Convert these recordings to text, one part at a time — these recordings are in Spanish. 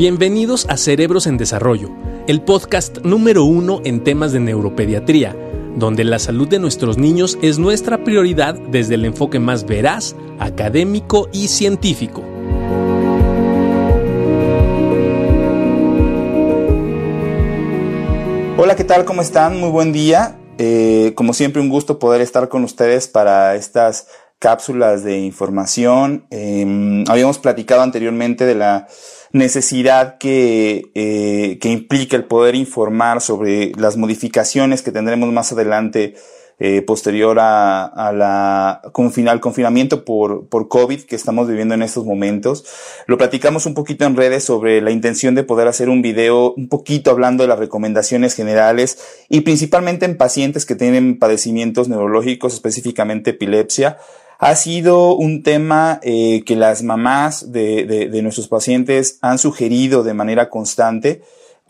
Bienvenidos a Cerebros en Desarrollo, el podcast número uno en temas de neuropediatría, donde la salud de nuestros niños es nuestra prioridad desde el enfoque más veraz, académico y científico. Hola, ¿qué tal? ¿Cómo están? Muy buen día. Eh, como siempre, un gusto poder estar con ustedes para estas cápsulas de información. Em, habíamos platicado anteriormente de la necesidad que, eh, que implica el poder informar sobre las modificaciones que tendremos más adelante eh, posterior a, a la al confinamiento por, por COVID que estamos viviendo en estos momentos. Lo platicamos un poquito en redes sobre la intención de poder hacer un video un poquito hablando de las recomendaciones generales y principalmente en pacientes que tienen padecimientos neurológicos, específicamente epilepsia. Ha sido un tema eh, que las mamás de, de, de nuestros pacientes han sugerido de manera constante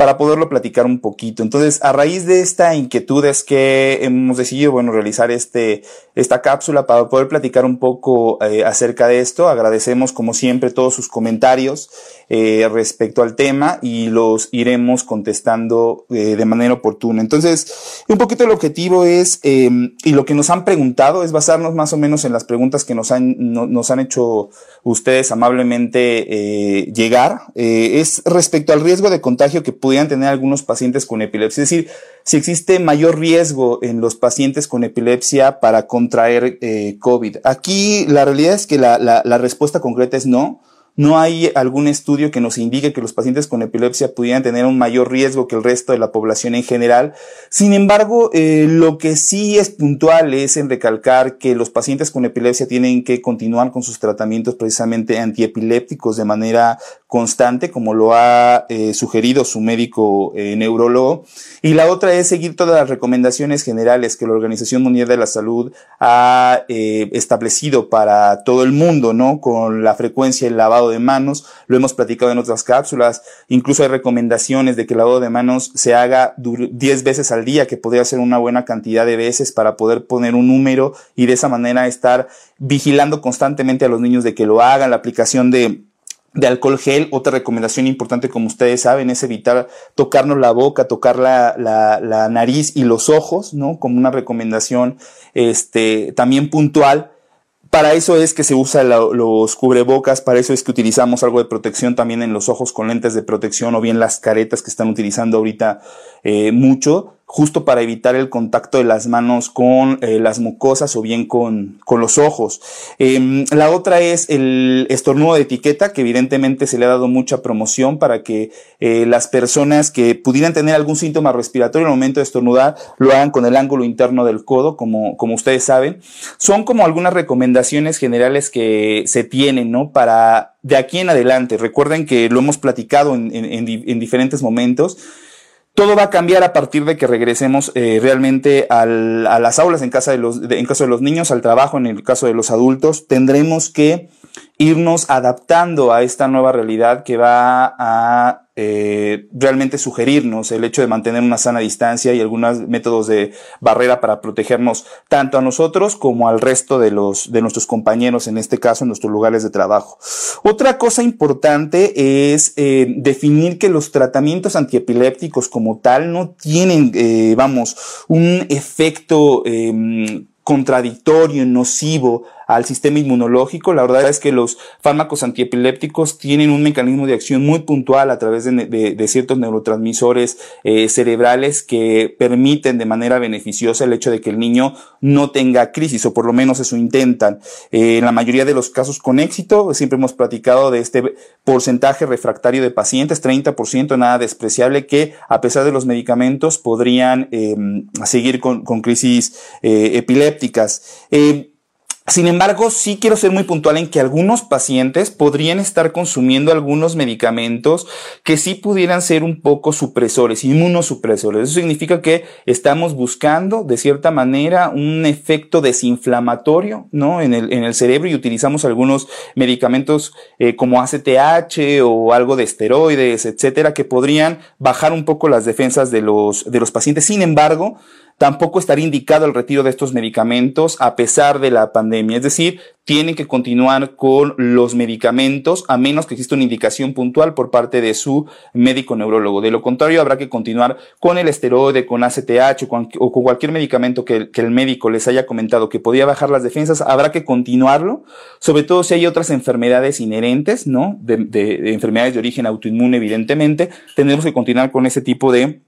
para poderlo platicar un poquito. Entonces, a raíz de esta inquietud es que hemos decidido, bueno, realizar este, esta cápsula para poder platicar un poco eh, acerca de esto. Agradecemos, como siempre, todos sus comentarios eh, respecto al tema y los iremos contestando eh, de manera oportuna. Entonces, un poquito el objetivo es, em, y lo que nos han preguntado es basarnos más o menos en las preguntas que nos han, nos han hecho ustedes amablemente llegar. es respecto al riesgo de contagio que pudieran tener algunos pacientes con epilepsia. Es decir, si existe mayor riesgo en los pacientes con epilepsia para contraer eh, COVID. Aquí la realidad es que la, la, la respuesta concreta es no. No hay algún estudio que nos indique que los pacientes con epilepsia pudieran tener un mayor riesgo que el resto de la población en general. Sin embargo, eh, lo que sí es puntual es en recalcar que los pacientes con epilepsia tienen que continuar con sus tratamientos precisamente antiepilépticos de manera constante, como lo ha eh, sugerido su médico eh, neurólogo. Y la otra es seguir todas las recomendaciones generales que la Organización Mundial de la Salud ha eh, establecido para todo el mundo, ¿no? Con la frecuencia del lavado de manos, lo hemos platicado en otras cápsulas, incluso hay recomendaciones de que el lavado de manos se haga 10 veces al día, que podría ser una buena cantidad de veces para poder poner un número y de esa manera estar vigilando constantemente a los niños de que lo hagan, la aplicación de de alcohol gel. Otra recomendación importante, como ustedes saben, es evitar tocarnos la boca, tocar la, la, la nariz y los ojos, ¿no? Como una recomendación este, también puntual. Para eso es que se usa los cubrebocas, para eso es que utilizamos algo de protección también en los ojos con lentes de protección o bien las caretas que están utilizando ahorita eh, mucho justo para evitar el contacto de las manos con eh, las mucosas o bien con, con los ojos. Eh, la otra es el estornudo de etiqueta, que evidentemente se le ha dado mucha promoción para que eh, las personas que pudieran tener algún síntoma respiratorio en el momento de estornudar lo hagan con el ángulo interno del codo, como, como ustedes saben. Son como algunas recomendaciones generales que se tienen, ¿no? Para de aquí en adelante. Recuerden que lo hemos platicado en, en, en diferentes momentos todo va a cambiar a partir de que regresemos eh, realmente al, a las aulas en, casa de los, en caso de los niños, al trabajo en el caso de los adultos. Tendremos que irnos adaptando a esta nueva realidad que va a eh, realmente sugerirnos el hecho de mantener una sana distancia y algunos métodos de barrera para protegernos tanto a nosotros como al resto de los de nuestros compañeros, en este caso en nuestros lugares de trabajo. Otra cosa importante es eh, definir que los tratamientos antiepilépticos como tal no tienen, eh, vamos, un efecto eh, contradictorio, nocivo al sistema inmunológico. La verdad es que los fármacos antiepilépticos tienen un mecanismo de acción muy puntual a través de, ciertos neurotransmisores eh, cerebrales que permiten de manera beneficiosa el hecho de que el niño no tenga crisis, o por lo menos eso intentan. Eh, en la mayoría de los casos con éxito, siempre hemos platicado de este porcentaje refractario de pacientes, 30%, nada despreciable, que a pesar de los medicamentos podrían eh, seguir con, crisis eh, epilépticas. Sin embargo, sí quiero ser muy puntual en que algunos pacientes podrían estar consumiendo algunos medicamentos que sí pudieran ser un poco supresores, inmunosupresores. Eso significa que estamos buscando, de cierta manera, un efecto desinflamatorio, ¿no? En el, en el cerebro y utilizamos algunos medicamentos eh, como ACTH o algo de esteroides, etcétera, que podrían bajar un poco las defensas de los, de los pacientes. Sin embargo, tampoco estaría indicado el retiro de estos medicamentos a pesar de la pandemia. Es decir, tienen que continuar con los medicamentos a menos que exista una indicación puntual por parte de su médico neurólogo. De lo contrario, habrá que continuar con el esteroide, con ACTH o con, cualquier medicamento que, el médico les haya comentado que podía bajar las defensas. Habrá que continuarlo, sobre todo si hay otras enfermedades inherentes, ¿no? de enfermedades de origen autoinmune, evidentemente. Tendremos que continuar con ese tipo de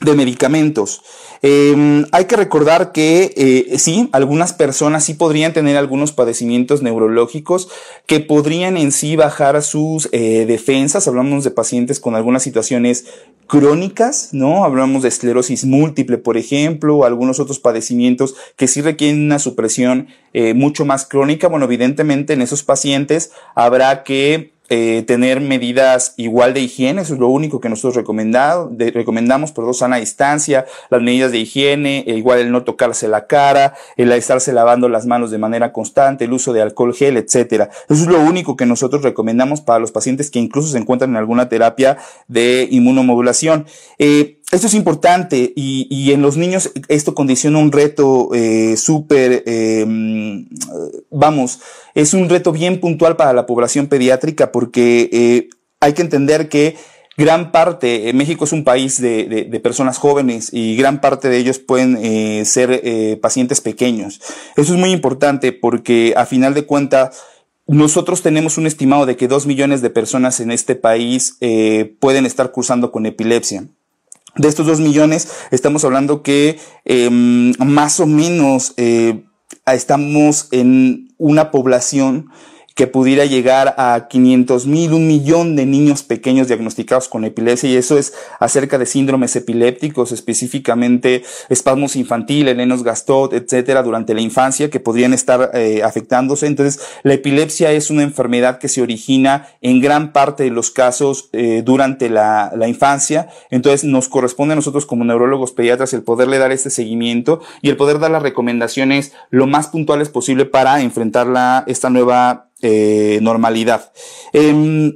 de medicamentos. Em, hay que recordar que eh, sí, algunas personas sí podrían tener algunos padecimientos neurológicos que podrían en sí bajar sus eh, defensas. Hablamos de pacientes con algunas situaciones crónicas, ¿no? Hablamos de esclerosis múltiple, por ejemplo, o algunos otros padecimientos que sí requieren una supresión eh, mucho más crónica. Bueno, evidentemente en esos pacientes habrá que eh, tener medidas igual de higiene, eso es lo único que nosotros recomendado, de, recomendamos, por dos, sana distancia, las medidas de higiene, eh, igual el no tocarse la cara, el estarse lavando las manos de manera constante, el uso de alcohol gel, etcétera. Eso es lo único que nosotros recomendamos para los pacientes que incluso se encuentran en alguna terapia de inmunomodulación. Eh, esto es importante y, y, en los niños esto condiciona un reto eh, súper, eh, vamos, es un reto bien puntual para la población pediátrica porque eh, hay que entender que gran parte, eh, México es un país de, de, de, personas jóvenes y gran parte de ellos pueden eh, ser eh, pacientes pequeños. Eso es muy importante porque a final de cuentas, nosotros tenemos un estimado de que dos millones de personas en este país eh, pueden estar cursando con epilepsia. De estos dos millones, estamos hablando que eh, más o menos eh, estamos en una población que pudiera llegar a 500 mil, un millón de niños pequeños diagnosticados con epilepsia y eso es acerca de síndromes epilépticos, específicamente espasmos infantiles, Lenos Gastot, etcétera, durante la infancia que podrían estar eh, afectándose. Entonces, la epilepsia es una enfermedad que se origina en gran parte de los casos eh, durante la, la infancia. Entonces, nos corresponde a nosotros como neurólogos pediatras el poderle dar este seguimiento y el poder dar las recomendaciones lo más puntuales posible para enfrentar la, esta nueva eh, normalidad. Eh,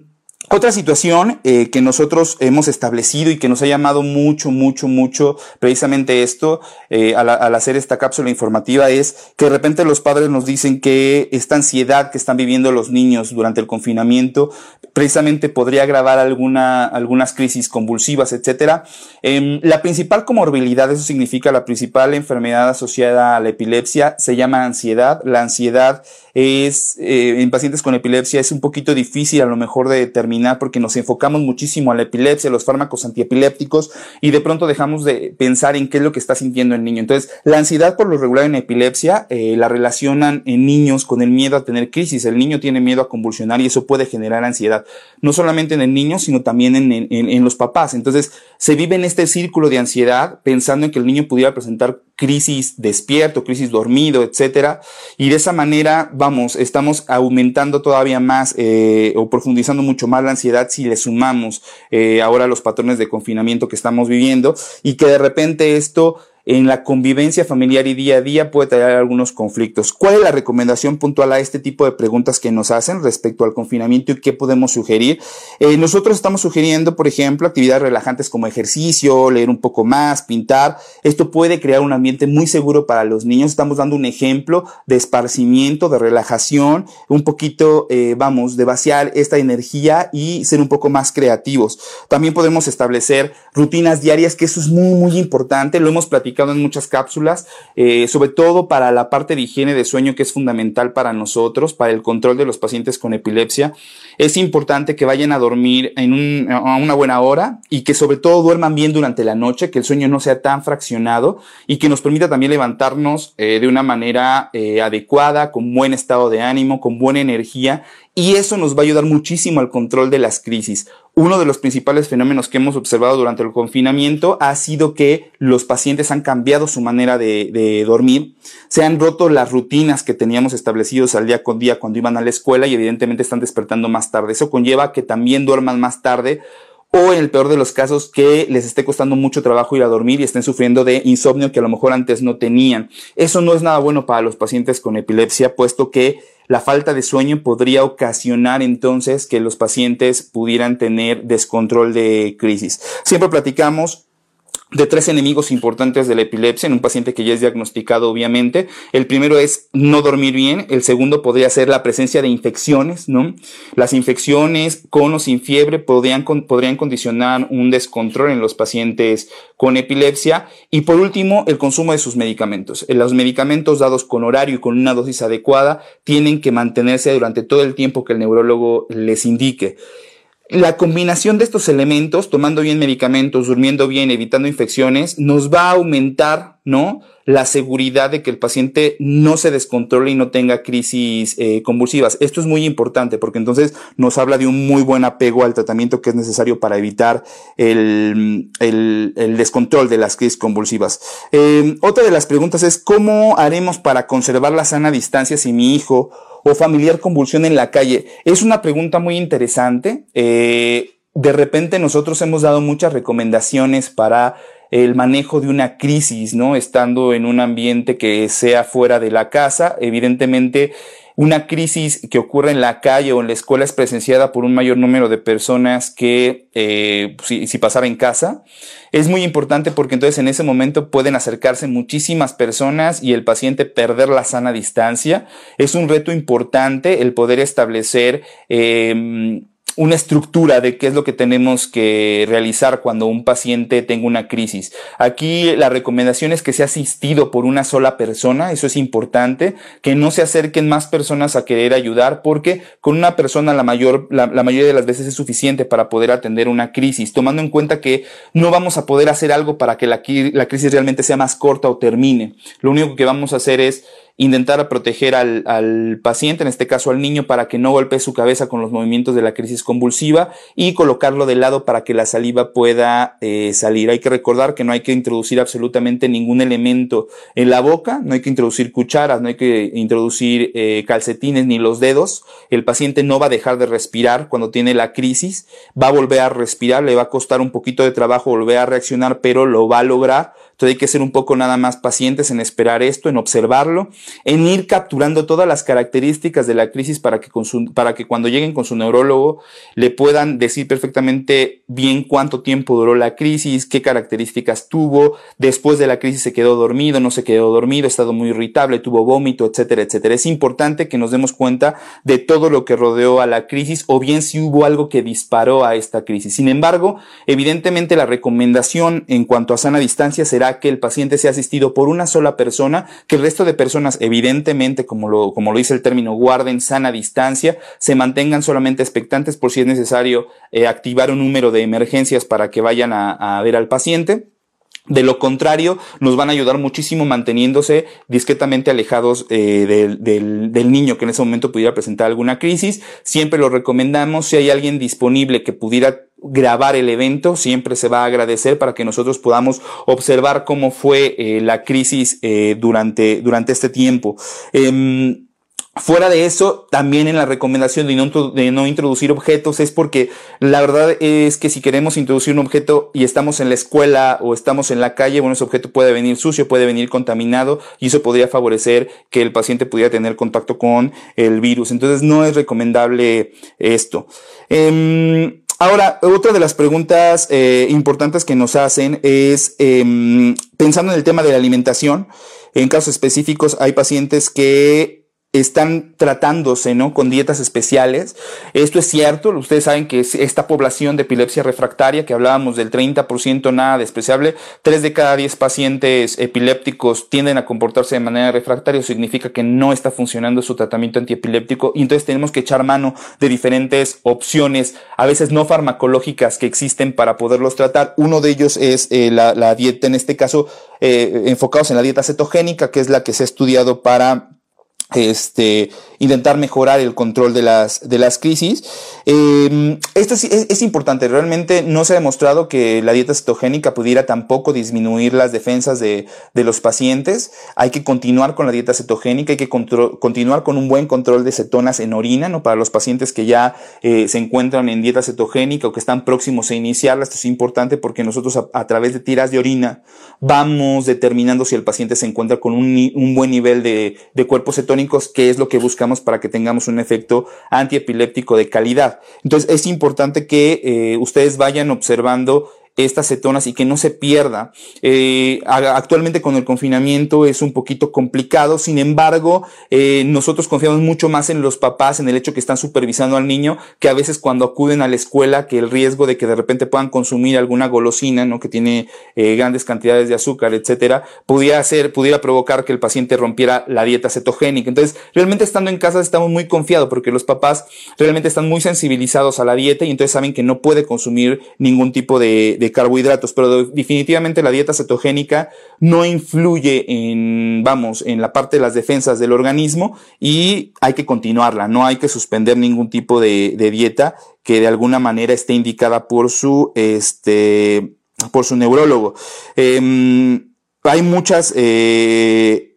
otra situación eh, que nosotros hemos establecido y que nos ha llamado mucho, mucho, mucho precisamente esto eh, al, hacer esta cápsula informativa es que de repente los padres nos dicen que esta ansiedad que están viviendo los niños durante el confinamiento precisamente podría agravar alguna, algunas crisis convulsivas, etcétera. Eh, la principal comorbilidad, eso significa la principal enfermedad asociada a la epilepsia, se llama ansiedad. La ansiedad es eh, en pacientes con epilepsia es un poquito difícil a lo mejor de determinar porque nos enfocamos muchísimo a la epilepsia, a los fármacos antiepilépticos y de pronto dejamos de pensar en qué es lo que está sintiendo el niño. Entonces, la ansiedad por lo regular en epilepsia eh, la relacionan en niños con el miedo a tener crisis. El niño tiene miedo a convulsionar y eso puede generar ansiedad, no solamente en el niño, sino también en, en, en los papás. Entonces, se vive en este círculo de ansiedad pensando en que el niño pudiera presentar crisis despierto, crisis dormido, etcétera. Y de esa manera, vamos, estamos aumentando todavía más eh, o profundizando mucho más la ansiedad si le sumamos eh, ahora los patrones de confinamiento que estamos viviendo y que de repente esto en la convivencia familiar y día a día puede traer algunos conflictos. ¿Cuál es la recomendación puntual a este tipo de preguntas que nos hacen respecto al confinamiento y qué podemos sugerir? Eh, nosotros estamos sugiriendo, por ejemplo, actividades relajantes como ejercicio, leer un poco más, pintar. Esto puede crear un ambiente muy seguro para los niños. Estamos dando un ejemplo de esparcimiento, de relajación, un poquito, eh, vamos, de vaciar esta energía y ser un poco más creativos. También podemos establecer rutinas diarias, que eso es muy, muy importante. Lo hemos platicado en muchas cápsulas, eh, sobre todo para la parte de higiene de sueño que es fundamental para nosotros, para el control de los pacientes con epilepsia. Es importante que vayan a dormir a una buena hora y que sobre todo duerman bien durante la noche, que el sueño no sea tan fraccionado y que nos permita también levantarnos eh, de una manera eh, adecuada, con buen estado de ánimo, con buena energía y eso nos va a ayudar muchísimo al control de las crisis. Uno de los principales fenómenos que hemos observado durante el confinamiento ha sido que los pacientes han cambiado su manera de, dormir, se han roto las rutinas que teníamos establecidos al día con día cuando iban a la escuela y evidentemente están despertando más tarde. Eso conlleva que también duerman más tarde o en el peor de los casos que les esté costando mucho trabajo ir a dormir y estén sufriendo de insomnio que a lo mejor antes no tenían. Eso no es nada bueno para los pacientes con epilepsia, puesto que la falta de sueño podría ocasionar entonces que los pacientes pudieran tener descontrol de crisis. Siempre platicamos de tres enemigos importantes de la epilepsia en un paciente que ya es diagnosticado, obviamente. El primero es no dormir bien. El segundo podría ser la presencia de infecciones, ¿no? Las infecciones con o sin fiebre podrían, podrían condicionar un descontrol en los pacientes con epilepsia. Y por último, el consumo de sus medicamentos. Los medicamentos dados con horario y con una dosis adecuada tienen que mantenerse durante todo el tiempo que el neurólogo les indique. La combinación de estos elementos, tomando bien medicamentos, durmiendo bien, evitando infecciones, nos va a aumentar, ¿no? La seguridad de que el paciente no se descontrole y no tenga crisis eh, convulsivas. Esto es muy importante porque entonces nos habla de un muy buen apego al tratamiento que es necesario para evitar el, descontrol de las crisis convulsivas. Eh, otra de las preguntas es, ¿cómo haremos para conservar la sana distancia si mi hijo o familiar convulsión en la calle? Es una pregunta muy interesante. Eh, de repente nosotros hemos dado muchas recomendaciones para el manejo de una crisis, ¿no? Estando en un ambiente que sea fuera de la casa. Evidentemente, una crisis que ocurre en la calle o en la escuela es presenciada por un mayor número de personas que eh, si, si pasara en casa. Es muy importante porque entonces en ese momento pueden acercarse muchísimas personas y el paciente perder la sana distancia. Es un reto importante el poder establecer eh, una estructura de qué es lo que tenemos que realizar cuando un paciente tenga una crisis. Aquí la recomendación es que sea asistido por una sola persona, eso es importante, que no se acerquen más personas a querer ayudar, porque con una persona la mayor, la, mayoría de las veces es suficiente para poder atender una crisis, tomando en cuenta que no vamos a poder hacer algo para que la, la crisis realmente sea más corta o termine. Lo único que vamos a hacer es intentar proteger al, al, paciente, en este caso al niño, para que no golpee su cabeza con los movimientos de la crisis convulsiva y colocarlo de lado para que la saliva pueda eh, salir. Hay que recordar que no hay que introducir absolutamente ningún elemento en la boca, no hay que introducir cucharas, no hay que introducir eh, calcetines ni los dedos. El paciente no va a dejar de respirar cuando tiene la crisis, va a volver a respirar, le va a costar un poquito de trabajo volver a reaccionar, pero lo va a lograr entonces hay que ser un poco nada más pacientes en esperar esto, en observarlo, en ir capturando todas las características de la crisis para que, cuando lleguen con su neurólogo le puedan decir perfectamente bien cuánto tiempo duró la crisis, qué características tuvo, después de la crisis se quedó dormido, no se quedó dormido, ha estado muy irritable, tuvo vómito, etcétera, etcétera. Es importante que nos demos cuenta de todo lo que rodeó a la crisis o bien si hubo algo que disparó a esta crisis. Sin embargo, evidentemente la recomendación en cuanto a sana distancia será que el paciente sea asistido por una sola persona, que el resto de personas, evidentemente, como lo, como lo dice el término, guarden sana distancia, se mantengan solamente expectantes por si es necesario eh, activar un número de emergencias para que vayan a, ver al paciente. De lo contrario, nos van a ayudar muchísimo manteniéndose discretamente alejados eh, del, del, del, niño que en ese momento pudiera presentar alguna crisis. Siempre lo recomendamos. Si hay alguien disponible que pudiera grabar el evento, siempre se va a agradecer para que nosotros podamos observar cómo fue eh, la crisis eh, durante, durante este tiempo. Em, Fuera de eso, también en la recomendación de no, de no, introducir objetos es porque la verdad es que si queremos introducir un objeto y estamos en la escuela o estamos en la calle, bueno, ese objeto puede venir sucio, puede venir contaminado y eso podría favorecer que el paciente pudiera tener contacto con el virus. Entonces no es recomendable esto. Eh, Ahora, otra de las preguntas eh, importantes que nos hacen es, eh, pensando en el tema de la alimentación, en casos específicos hay pacientes que están tratándose, ¿no? Con dietas especiales. Esto es cierto, ustedes saben que esta población de epilepsia refractaria, que hablábamos del 30% nada despreciable, 3 de cada 10 pacientes epilépticos tienden a comportarse de manera refractaria, significa que no está funcionando su tratamiento antiepiléptico y entonces tenemos que echar mano de diferentes opciones, a veces no farmacológicas que existen para poderlos tratar. Uno de ellos es eh, la, la, dieta, en este caso, eh, enfocados en la dieta cetogénica, que es la que se ha estudiado para este, intentar mejorar el control de las, de las crisis. Eh, esto es, es, importante, realmente no se ha demostrado que la dieta cetogénica pudiera tampoco disminuir las defensas de, de los pacientes. Hay que continuar con la dieta cetogénica, hay que continuar con un buen control de cetonas en orina, ¿no? Para los pacientes que ya eh, se encuentran en dieta cetogénica o que están próximos a iniciarla, esto es importante porque nosotros a, a través de tiras de orina vamos determinando si el paciente se encuentra con un, un buen nivel de, de cuerpo cetónico que es lo que buscamos para que tengamos un efecto antiepiléptico de calidad. Entonces es importante que eh, ustedes vayan observando estas cetonas y que no se pierda. Eh, actualmente con el confinamiento es un poquito complicado, sin embargo, eh, nosotros confiamos mucho más en los papás, en el hecho que están supervisando al niño, que a veces cuando acuden a la escuela, que el riesgo de que de repente puedan consumir alguna golosina, ¿no? que tiene eh, grandes cantidades de azúcar, etcétera, pudiera hacer, pudiera provocar que el paciente rompiera la dieta cetogénica. Entonces, realmente estando en casa estamos muy confiados porque los papás realmente están muy sensibilizados a la dieta y entonces saben que no puede consumir ningún tipo de, de carbohidratos, pero definitivamente la dieta cetogénica no influye en, vamos, en la parte de las defensas del organismo y hay que continuarla, no hay que suspender ningún tipo de, dieta que de alguna manera esté indicada por su, este, por su neurólogo. Eh, hay muchas, eh,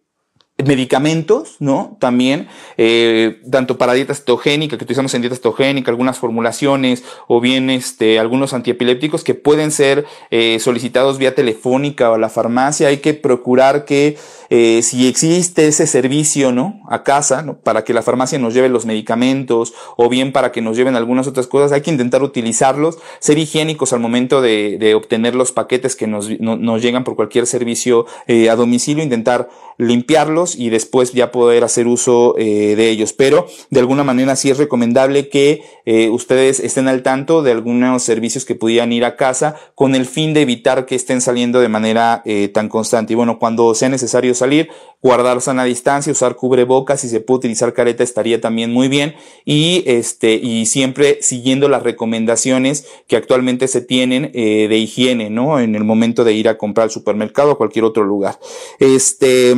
medicamentos, ¿no? También, eh, tanto para dieta cetogénica, que utilizamos en dieta cetogénica, algunas formulaciones, o bien este, algunos antiepilépticos que pueden ser eh, solicitados vía telefónica o a la farmacia. Hay que procurar que eh, si existe ese servicio, ¿no? A casa, ¿no? Para que la farmacia nos lleve los medicamentos, o bien para que nos lleven algunas otras cosas, hay que intentar utilizarlos, ser higiénicos al momento de, obtener los paquetes que nos, no, nos llegan por cualquier servicio eh, a domicilio, intentar limpiarlos y después ya poder hacer uso eh, de ellos. Pero de alguna manera sí es recomendable que ustedes estén al tanto de algunos servicios que pudieran ir a casa con el fin de evitar que estén saliendo de manera tan constante. Y bueno, cuando sea necesario salir, guardar sana distancia, usar cubrebocas, si se puede utilizar careta estaría también muy bien. Y este, y siempre siguiendo las recomendaciones que actualmente se tienen de higiene, ¿no? En el momento de ir a comprar al supermercado o cualquier otro lugar. Este,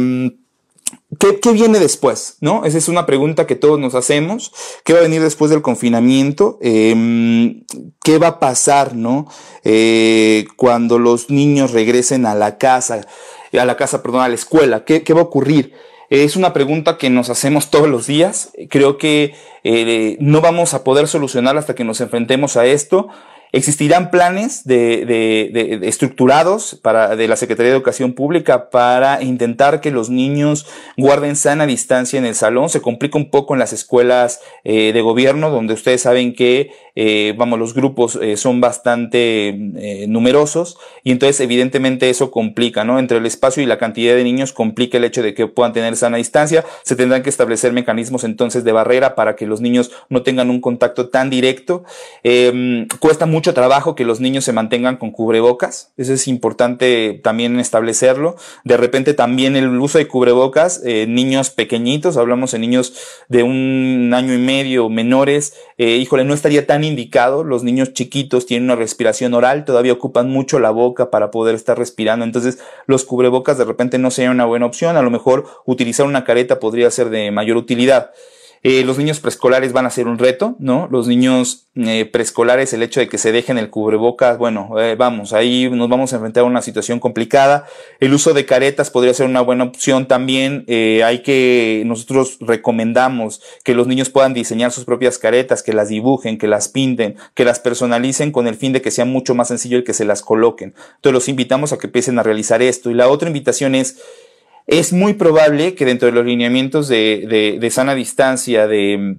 ¿Qué, viene después? ¿No? Esa es una pregunta que todos nos hacemos. ¿Qué va a venir después del confinamiento? Em, ¿Qué va a pasar, no? Eh, cuando los niños regresen a la casa, a la casa, perdón, a la escuela. ¿Qué, va a ocurrir? Es una pregunta que nos hacemos todos los días. Creo que eh, no vamos a poder solucionarla hasta que nos enfrentemos a esto. Existirán planes de, estructurados para, de la Secretaría de Educación Pública para intentar que los niños guarden sana distancia en el salón. Se complica un poco en las escuelas eh, de gobierno, donde ustedes saben que, eh, vamos, los grupos eh, son bastante eh, numerosos y entonces evidentemente eso complica, ¿no? Entre el espacio y la cantidad de niños complica el hecho de que puedan tener sana distancia. Se tendrán que establecer mecanismos entonces de barrera para que los niños no tengan un contacto tan directo. Em, cuesta mucho trabajo que los niños se mantengan con cubrebocas. Eso es importante también establecerlo. De repente también el uso de cubrebocas, eh, niños pequeñitos, hablamos de niños de un año y medio menores, híjole, no estaría tan indicado. Los niños chiquitos tienen una respiración oral, todavía ocupan mucho la boca para poder estar respirando. Entonces los cubrebocas de repente no serían una buena opción. A lo mejor utilizar una careta podría ser de mayor utilidad. Eh, los niños preescolares van a ser un reto, ¿no? Los niños eh, preescolares, el hecho de que se dejen el cubrebocas, bueno, eh, vamos, ahí nos vamos a enfrentar a una situación complicada. El uso de caretas podría ser una buena opción también. hay que, nosotros recomendamos que los niños puedan diseñar sus propias caretas, que las dibujen, que las pinten, que las personalicen con el fin de que sea mucho más sencillo el que se las coloquen. Entonces los invitamos a que empiecen a realizar esto. Y la otra invitación es, es muy probable que dentro de los lineamientos de, de, sana distancia, de,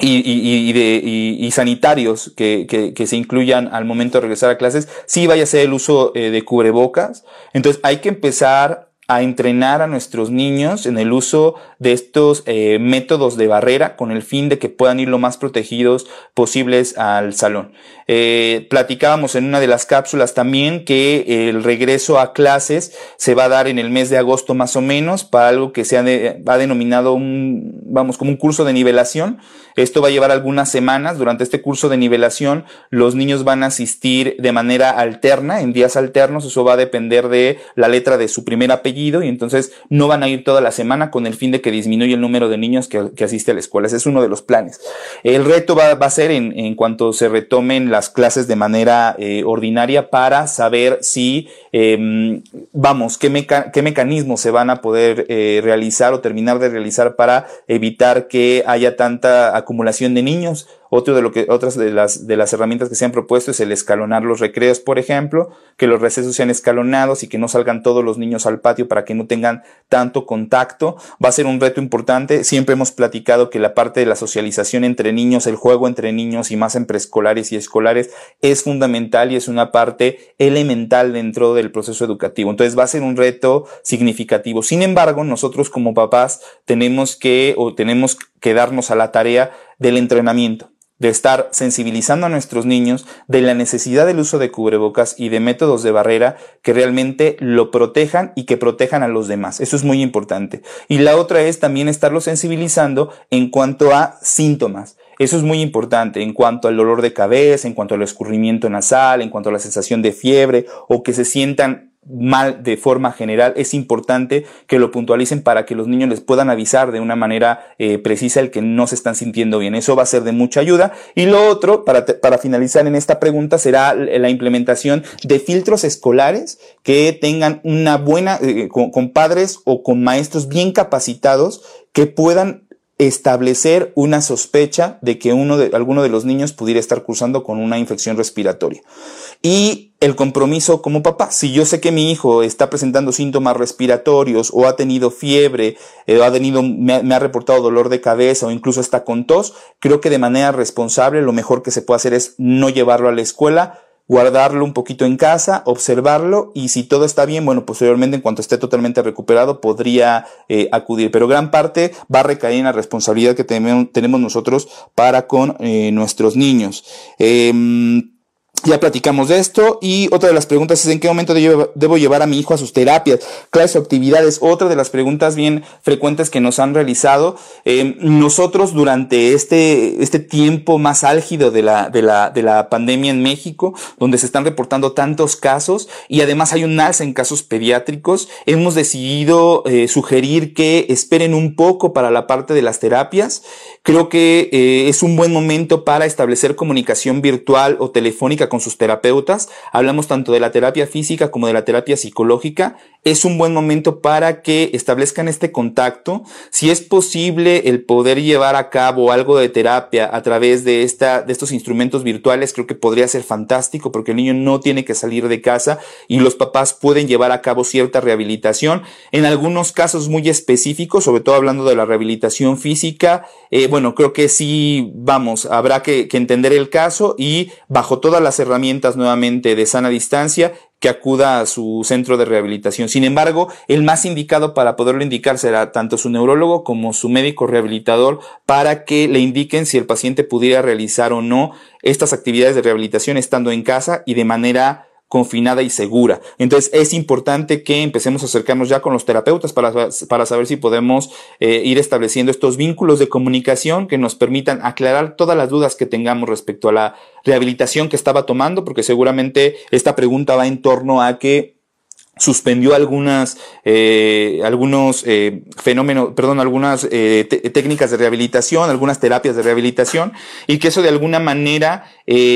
y, y, de, y, sanitarios que, que, que, se incluyan al momento de regresar a clases, sí vaya a ser el uso eh, de cubrebocas. Entonces hay que empezar a entrenar a nuestros niños en el uso de estos eh, métodos de barrera con el fin de que puedan ir lo más protegidos posibles al salón. Eh, platicábamos en una de las cápsulas también que el regreso a clases se va a dar en el mes de agosto más o menos para algo que se ha, ha denominado un, vamos, como un curso de nivelación. Esto va a llevar algunas semanas. Durante este curso de nivelación, los niños van a asistir de manera alterna, en días alternos. Eso va a depender de la letra de su primer apellido y entonces no van a ir toda la semana con el fin de que disminuya el número de niños que, que asiste a la escuela. Ese es uno de los planes. El reto va, a ser en, cuanto se retomen las clases de manera eh, ordinaria para saber si, eh, vamos, qué, meca qué mecanismos se van a poder eh, realizar o terminar de realizar para evitar que haya tanta acumulación de niños Otro de lo que, otras de las, de las herramientas que se han propuesto es el escalonar los recreos, por ejemplo, que los recesos sean escalonados y que no salgan todos los niños al patio para que no tengan tanto contacto. Va a ser un reto importante. Siempre hemos platicado que la parte de la socialización entre niños, el juego entre niños y más en preescolares y escolares es fundamental y es una parte elemental dentro del proceso educativo. Entonces va a ser un reto significativo. Sin embargo, nosotros como papás tenemos que o tenemos que darnos a la tarea del entrenamiento de estar sensibilizando a nuestros niños de la necesidad del uso de cubrebocas y de métodos de barrera que realmente lo protejan y que protejan a los demás. Eso es muy importante. Y la otra es también estarlo sensibilizando en cuanto a síntomas. Eso es muy importante en cuanto al dolor de cabeza, en cuanto al escurrimiento nasal, en cuanto a la sensación de fiebre o que se sientan mal de forma general, es importante que lo puntualicen para que los niños les puedan avisar de una manera eh, precisa el que no se están sintiendo bien. Eso va a ser de mucha ayuda. Y lo otro, para, para finalizar en esta pregunta, será la implementación de filtros escolares que tengan una buena, eh, con padres o con maestros bien capacitados que puedan establecer una sospecha de que uno de, alguno de los niños pudiera estar cursando con una infección respiratoria. Y el compromiso como papá, si yo sé que mi hijo está presentando síntomas respiratorios o ha tenido fiebre, eh, o ha tenido, me, ha reportado dolor de cabeza o incluso está con tos, creo que de manera responsable lo mejor que se puede hacer es no llevarlo a la escuela, guardarlo un poquito en casa, observarlo y si todo está bien, bueno, posteriormente en cuanto esté totalmente recuperado podría eh, acudir. Pero gran parte va a recaer en la responsabilidad que tenemos nosotros para con eh, nuestros niños. Em, ya platicamos de esto y otra de las preguntas es en qué momento debo llevar a mi hijo a sus terapias, clases o actividades. Otra de las preguntas bien frecuentes que nos han realizado. Eh, nosotros durante este, este tiempo más álgido de la, de, la, de la pandemia en México, donde se están reportando tantos casos y además hay un alza en casos pediátricos, hemos decidido eh, sugerir que esperen un poco para la parte de las terapias. Creo que eh, es un buen momento para establecer comunicación virtual o telefónica con sus terapeutas, hablamos tanto de la terapia física como de la terapia psicológica, es un buen momento para que establezcan este contacto. Si es posible el poder llevar a cabo algo de terapia a través de, esta, de estos instrumentos virtuales, creo que podría ser fantástico porque el niño no tiene que salir de casa y los papás pueden llevar a cabo cierta rehabilitación. En algunos casos muy específicos, sobre todo hablando de la rehabilitación física, eh, bueno, creo que sí, vamos, habrá que, que entender el caso y bajo todas las herramientas nuevamente de sana distancia que acuda a su centro de rehabilitación. Sin embargo, el más indicado para poderlo indicar será tanto su neurólogo como su médico rehabilitador para que le indiquen si el paciente pudiera realizar o no estas actividades de rehabilitación estando en casa y de manera confinada y segura. Entonces es importante que empecemos a acercarnos ya con los terapeutas para, para saber si podemos eh, ir estableciendo estos vínculos de comunicación que nos permitan aclarar todas las dudas que tengamos respecto a la rehabilitación que estaba tomando, porque seguramente esta pregunta va en torno a que suspendió algunas, eh, algunos eh, fenómenos, perdón, algunas eh, técnicas de rehabilitación, algunas terapias de rehabilitación, y que eso de alguna manera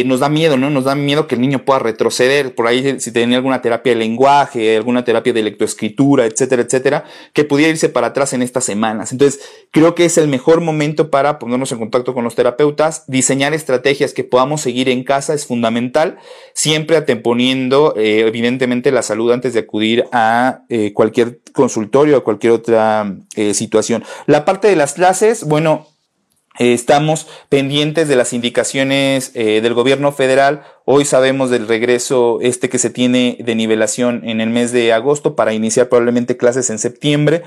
nos da miedo, ¿no? Nos da miedo que el niño pueda retroceder, por ahí si tenía alguna terapia de lenguaje, alguna terapia de lectoescritura, etcétera, etcétera, que pudiera irse para atrás en estas semanas. Entonces, creo que es el mejor momento para ponernos en contacto con los terapeutas, diseñar estrategias que podamos seguir en casa es fundamental, siempre atemponiendo, evidentemente, la salud antes de acudir a eh, cualquier consultorio o cualquier otra eh, situación. La parte de las clases, bueno, eh, estamos pendientes de las indicaciones del gobierno federal. Hoy sabemos del regreso este que se tiene de nivelación en el mes de agosto para iniciar probablemente clases en septiembre.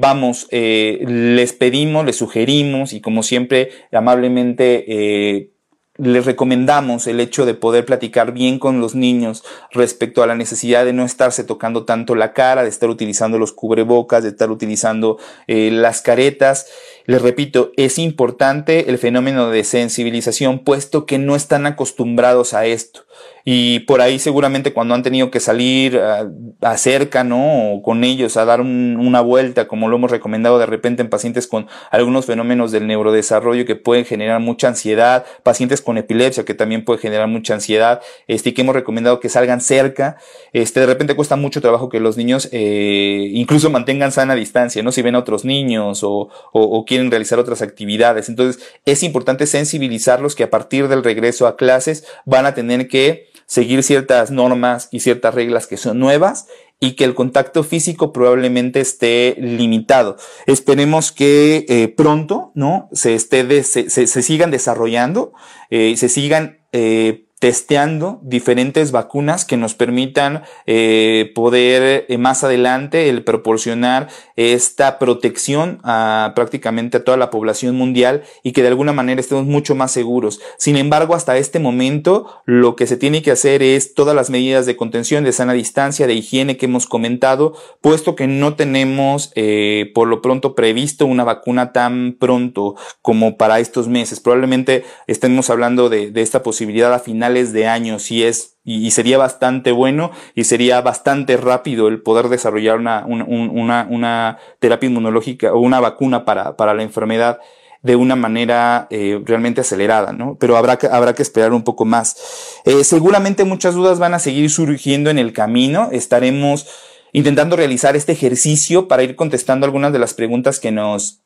Vamos, les pedimos, les sugerimos y como siempre amablemente les recomendamos el hecho de poder platicar bien con los niños respecto a la necesidad de no estarse tocando tanto la cara, de estar utilizando los cubrebocas, de estar utilizando eh, las caretas. Les repito, es importante el fenómeno de sensibilización puesto que no están acostumbrados a esto. Y por ahí seguramente cuando han tenido que salir a, cerca, ¿no? O con ellos a dar una vuelta, como lo hemos recomendado de repente en pacientes con algunos fenómenos del neurodesarrollo que pueden generar mucha ansiedad, pacientes con epilepsia que también puede generar mucha ansiedad, este, que hemos recomendado que salgan cerca, este, de repente cuesta mucho trabajo que los niños eh, incluso mantengan sana distancia, ¿no? Si ven a otros niños o quieren realizar otras actividades. Entonces, es importante sensibilizarlos que a partir del regreso a clases van a tener que seguir ciertas normas y ciertas reglas que son nuevas y que el contacto físico probablemente esté limitado. Esperemos que eh, pronto, ¿no? Se esté se, se, sigan desarrollando, eh, se sigan eh, testeando diferentes vacunas que nos permitan eh, poder eh, más adelante el proporcionar esta protección a prácticamente a toda la población mundial y que de alguna manera estemos mucho más seguros. Sin embargo, hasta este momento lo que se tiene que hacer es todas las medidas de contención, de sana distancia, de higiene que hemos comentado, puesto que no tenemos eh, por lo pronto previsto una vacuna tan pronto como para estos meses. Probablemente estemos hablando de, de esta posibilidad a final de años y es y, sería bastante bueno y sería bastante rápido el poder desarrollar una, una, una, terapia inmunológica o una vacuna para, para la enfermedad de una manera eh, realmente acelerada, ¿no? Pero habrá que, habrá que esperar un poco más. Eh, seguramente muchas dudas van a seguir surgiendo en el camino. Estaremos intentando realizar este ejercicio para ir contestando algunas de las preguntas que nos,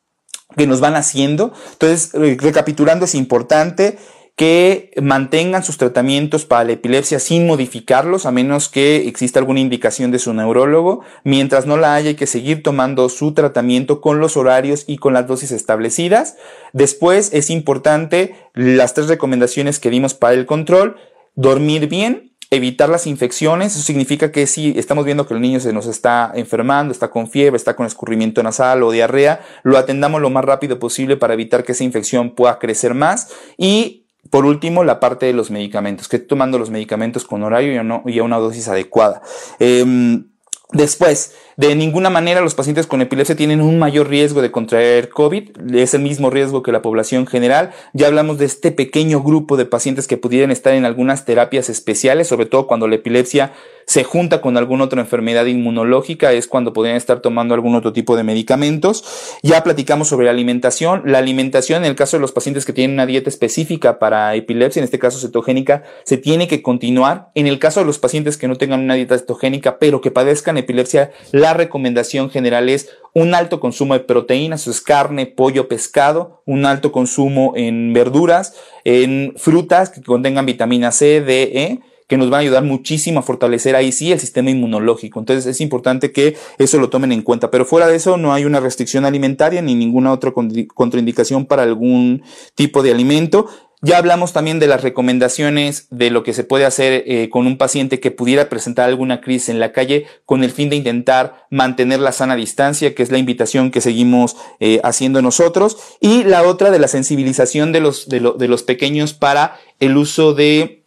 que nos van haciendo. Entonces, recapitulando, es importante que mantengan sus tratamientos para la epilepsia sin modificarlos, a menos que exista alguna indicación de su neurólogo. Mientras no la haya, hay que seguir tomando su tratamiento con los horarios y con las dosis establecidas. Después es importante las tres recomendaciones que dimos para el control. Dormir bien, evitar las infecciones. Eso significa que si estamos viendo que el niño se nos está enfermando, está con fiebre, está con escurrimiento nasal o diarrea, lo atendamos lo más rápido posible para evitar que esa infección pueda crecer más. Y por último, la parte de los medicamentos, que tomando los medicamentos con horario y, a una dosis adecuada. Em, después, de ninguna manera los pacientes con epilepsia tienen un mayor riesgo de contraer COVID, es el mismo riesgo que la población general. Ya hablamos de este pequeño grupo de pacientes que pudieran estar en algunas terapias especiales, sobre todo cuando la epilepsia se junta con alguna otra enfermedad inmunológica, es cuando podrían estar tomando algún otro tipo de medicamentos. Ya platicamos sobre la alimentación. La alimentación, en el caso de los pacientes que tienen una dieta específica para epilepsia, en este caso cetogénica, se tiene que continuar. En el caso de los pacientes que no tengan una dieta cetogénica, pero que padezcan epilepsia, recomendación general es un alto consumo de proteínas, es carne, pollo, pescado, un alto consumo en verduras, en frutas que contengan vitamina C, D, E, que nos van a ayudar muchísimo a fortalecer ahí sí el sistema inmunológico. Entonces es importante que eso lo tomen en cuenta. Pero fuera de eso no hay una restricción alimentaria ni ninguna otra contraindicación para algún tipo de alimento. Ya hablamos también de las recomendaciones de lo que se puede hacer eh, con un paciente que pudiera presentar alguna crisis en la calle con el fin de intentar mantener la sana distancia, que es la invitación que seguimos eh, haciendo nosotros. Y la otra de la sensibilización de los, de los pequeños para el uso de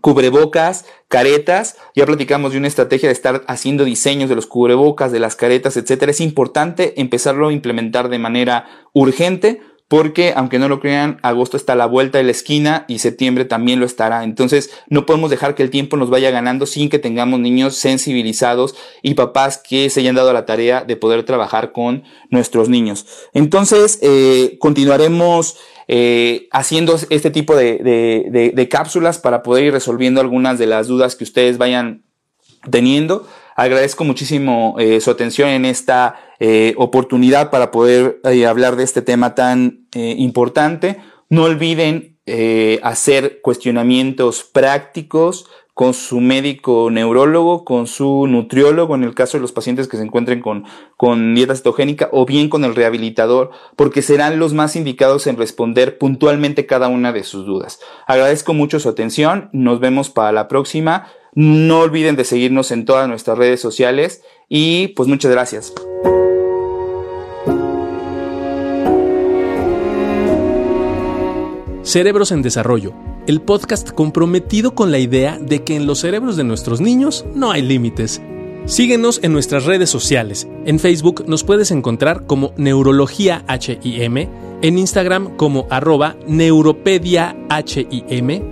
cubrebocas, caretas, ya platicamos de una estrategia de estar haciendo diseños de los cubrebocas, de las caretas, etcétera. Es importante empezarlo a implementar de manera urgente porque aunque no lo crean, agosto está a la vuelta de la esquina y septiembre también lo estará. Entonces no podemos dejar que el tiempo nos vaya ganando sin que tengamos niños sensibilizados y papás que se hayan dado la tarea de poder trabajar con nuestros niños. Entonces eh, continuaremos eh, haciendo este tipo de, cápsulas para poder ir resolviendo algunas de las dudas que ustedes vayan teniendo. Agradezco muchísimo eh, su atención en esta eh, oportunidad para poder hablar de este tema tan importante. No olviden hacer cuestionamientos prácticos con su médico neurólogo, con su nutriólogo en el caso de los pacientes que se encuentren con, con dieta cetogénica o bien con el rehabilitador, porque serán los más indicados en responder puntualmente cada una de sus dudas. Agradezco mucho su atención, nos vemos para la próxima. No olviden de seguirnos en todas nuestras redes sociales y pues muchas gracias. Cerebros en Desarrollo el podcast comprometido con la idea de que en los cerebros de nuestros niños no hay límites. Síguenos en nuestras redes sociales. En Facebook nos puedes encontrar como Neurología HIM, en Instagram como arroba Neuropedia HIM